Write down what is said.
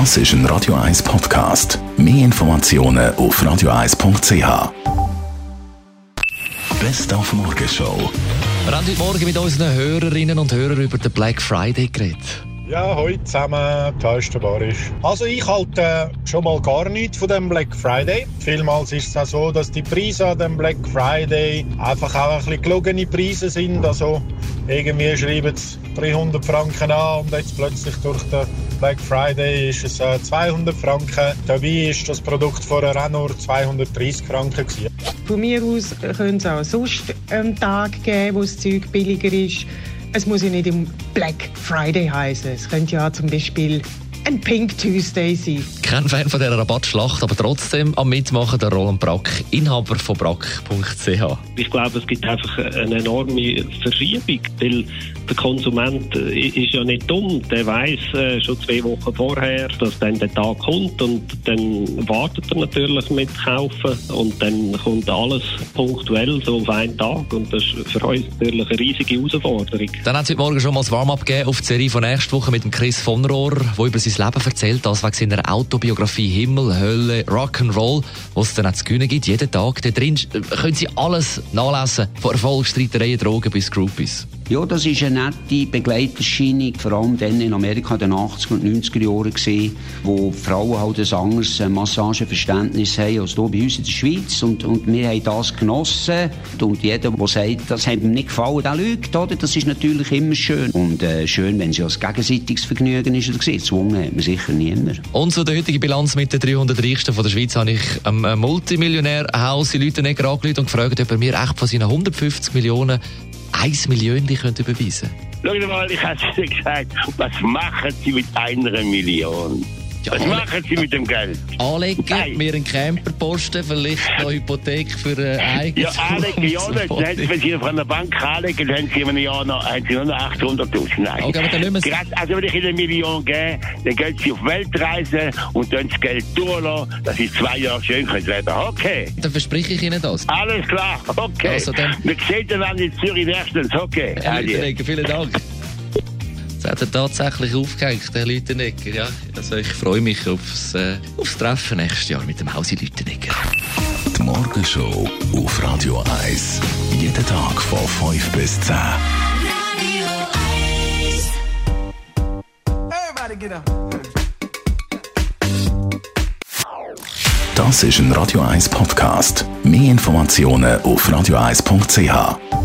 Das ist ein Radio 1 Podcast. Mehr Informationen auf radio1.ch. Best auf Morgenshow. Wir haben heute Morgen mit unseren Hörerinnen und Hörern über den Black Friday geredet. Ja, heute zusammen, da ist der Boris. Also ich halte schon mal gar nichts von dem Black Friday. Vielmals ist es auch so, dass die Preise an dem Black Friday einfach auch ein bisschen gelogene Preise sind. Also irgendwie schreiben sie 300 Franken an und jetzt plötzlich durch den Black Friday ist es äh, 200 Franken. Dabei ist das Produkt vorher auch nur 230 Franken gewesen. Von mir aus könnte es auch sonst einen Tag geben, wo das Zeug billiger ist. Es muss ja nicht im Black Friday heißen. Es könnte ja zum Beispiel ein Pink Tuesday sein. Kein Fan von dieser Rabattschlacht, aber trotzdem am Mitmachen der Roland Brack, Inhaber von brack.ch. Ich glaube, es gibt einfach eine enorme Verschiebung, weil der Konsument äh, ist ja nicht dumm. Der weiß äh, schon zwei Wochen vorher, dass dann der Tag kommt und dann wartet er natürlich mit Kaufen und dann kommt alles punktuell so auf einen Tag und das ist für uns natürlich eine riesige Herausforderung. Dann hat es heute Morgen schon mal das Warm-up gegeben auf die Serie von nächster Woche mit dem Chris von Rohr, der über sein Leben erzählt, das wegen seiner Autobiografie Himmel, Hölle, Rock'n'Roll, was es dann auch zu gewinnen gibt, jeden Tag. Da drin können Sie alles nachlesen, von Erfolgsstreitereien, Drogen bis Groupies. Ja, das ist eine nette Begleiterscheinung, vor allem dann in Amerika in den 80er und 90er Jahren wo Frauen halt ein anderes Massageverständnis haben als hier bei uns in der Schweiz und, und wir haben das genossen und jeder, der sagt, das hat ihm nicht gefallen, der lügt, oder? Das ist natürlich immer schön und äh, schön, wenn es ja ein gegenseitiges Vergnügen ist, gezwungen hat man sicher niemand. Und zu der heutigen Bilanz mit den 300 Reichsten von der Schweiz habe ich ähm, einen Multimillionär Hausi Leutenegger angerufen und gefragt, ob er mir echt von seinen 150 Millionen 1 Million könnte überweisen Schau mal, ich habe dir gesagt, was machen Sie mit einer Million? Was alle- machen Sie mit dem Geld? Anlegen, Nein. mir einen Camper posten, vielleicht noch Hypothek für ein Ja, eigenes anlegen, ja nicht. Wenn Sie von einer Bank anlegen, dann haben Sie Jahr noch, haben Sie nur noch 800'000. Nein. Okay, aber dann es- Gerade, also wenn ich Ihnen eine Million gebe, dann gehen Sie auf Weltreise und dann das Geld durchlassen, dass Sie zwei Jahre schön können leben. Okay. Dann verspreche ich Ihnen das. Alles klar, okay. Also dann- Wir sehen dann in Zürich nächstens, okay. Herr Adieu. Vielen Dank. Jetzt hat er tatsächlich aufgehängt, Herr Leutenegger. Ja, also ich freue mich aufs, äh, aufs Treffen nächstes Jahr mit dem Hausi Leutenegger. Die Morgenshow auf Radio 1. Jeden Tag von 5 bis 10. Das ist ein Radio 1 Podcast. Mehr Informationen auf radio1.ch.